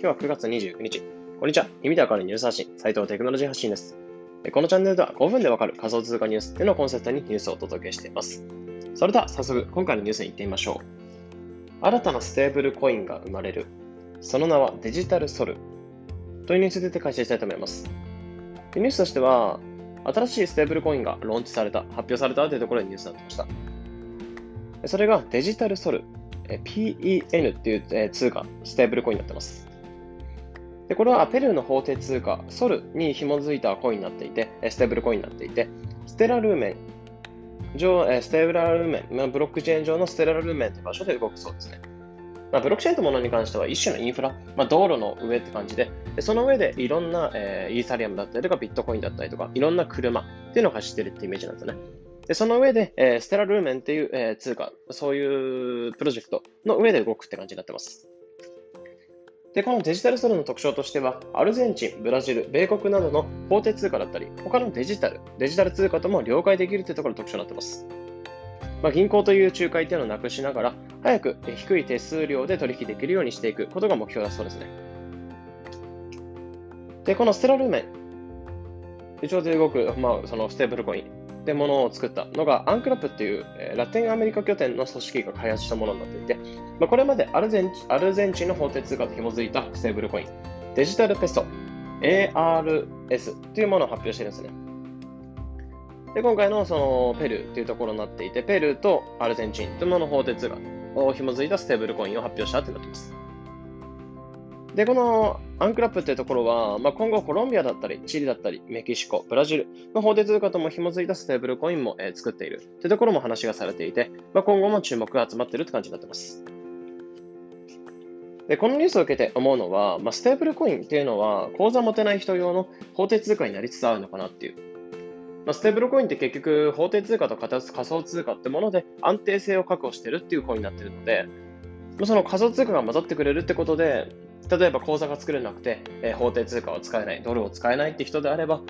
今日は9月29日。こんにちは。耳でわかるニュース発信、斉藤テクノロジー発信です。このチャンネルでは5分でわかる仮想通貨ニュースっていうのコンセプトにニュースをお届けしています。それでは早速、今回のニュースに行ってみましょう。新たなステーブルコインが生まれる。その名はデジタルソル。というニュースについて解説したいと思います。ニュースとしては、新しいステーブルコインがローンチされた、発表されたというところでニュースになってました。それがデジタルソル。PEN っていう通貨、ステーブルコインになってます。でこれはペルーの法定通貨、ソルに紐づいたコインになっていて、ステーブルコインになっていて、ステラルーメン上、ステラルーメン、ブロックチェーン上のステラルーメンという場所で動くそうですね。まあ、ブロックチェーンというものに関しては一種のインフラ、まあ、道路の上って感じで、その上でいろんな、えー、イーサリアムだったりとかビットコインだったりとか、いろんな車っていうのが走ってるってイメージなんですね。で、その上で、えー、ステラルーメンっていう、えー、通貨、そういうプロジェクトの上で動くって感じになってます。で、このデジタルソルの特徴としては、アルゼンチン、ブラジル、米国などの法定通貨だったり、他のデジタル、デジタル通貨とも了解できるというところが特徴になっています。まあ、銀行という仲介っていうのをなくしながら、早く低い手数料で取引できるようにしていくことが目標だそうですね。で、このステラルーメン、一応で動く、まあ、そのステーブルコイン、ってものを作ったのがアンクラップっていう、えラテンアメリカ拠点の組織が開発したものになっていて、まあ、これまでアルゼンチアルゼンチンの法定通貨と紐づいたステーブルコイン、デジタルペソ ARS というものを発表しているんですね。で今回のそのペルーというところになっていて、ペルーとアルゼンチンというものの法定通貨を紐づいたステーブルコインを発表したとなっています。で、このアンクラップっていうところは、まあ、今後コロンビアだったり、チリだったり、メキシコ、ブラジルの法定通貨とも紐づいたステーブルコインも、えー、作っているというところも話がされていて、まあ、今後も注目が集まっているって感じになっています。で、このニュースを受けて思うのは、まあ、ステーブルコインっていうのは、口座持てない人用の法定通貨になりつつあるのかなっていう。まあ、ステーブルコインって結局、法定通貨と仮想通貨ってもので安定性を確保してるっていうコインになっているので、その仮想通貨が混ざってくれるってことで、例えば口座が作れなくて、えー、法定通貨を使えない、ドルを使えないって人であれば、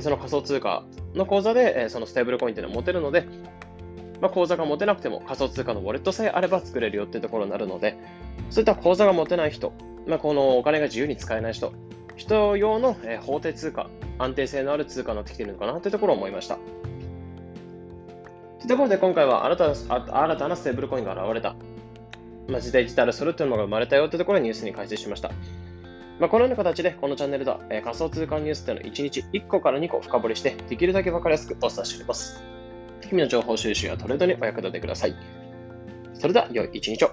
その仮想通貨の口座で、えー、そのステーブルコインっていうのを持てるので、まあ、口座が持てなくても仮想通貨のウォレットさえあれば作れるよっていうところになるので、そういった口座が持てない人、まあ、このお金が自由に使えない人、人用の、えー、法定通貨、安定性のある通貨になってきてるのかなというところを思いました。というところで今回は新た新たなステーブルコインが現れた。まあ、時代デジタルソルというのが生まれたよというところをニュースに解説しました。まあ、このような形で、このチャンネルでは、えー、仮想通貨ニュースというのを1日1個から2個深掘りして、できるだけ分かりやすくお伝えしております。日々の情報収集やトレードにお役立てください。それでは、良い一日を。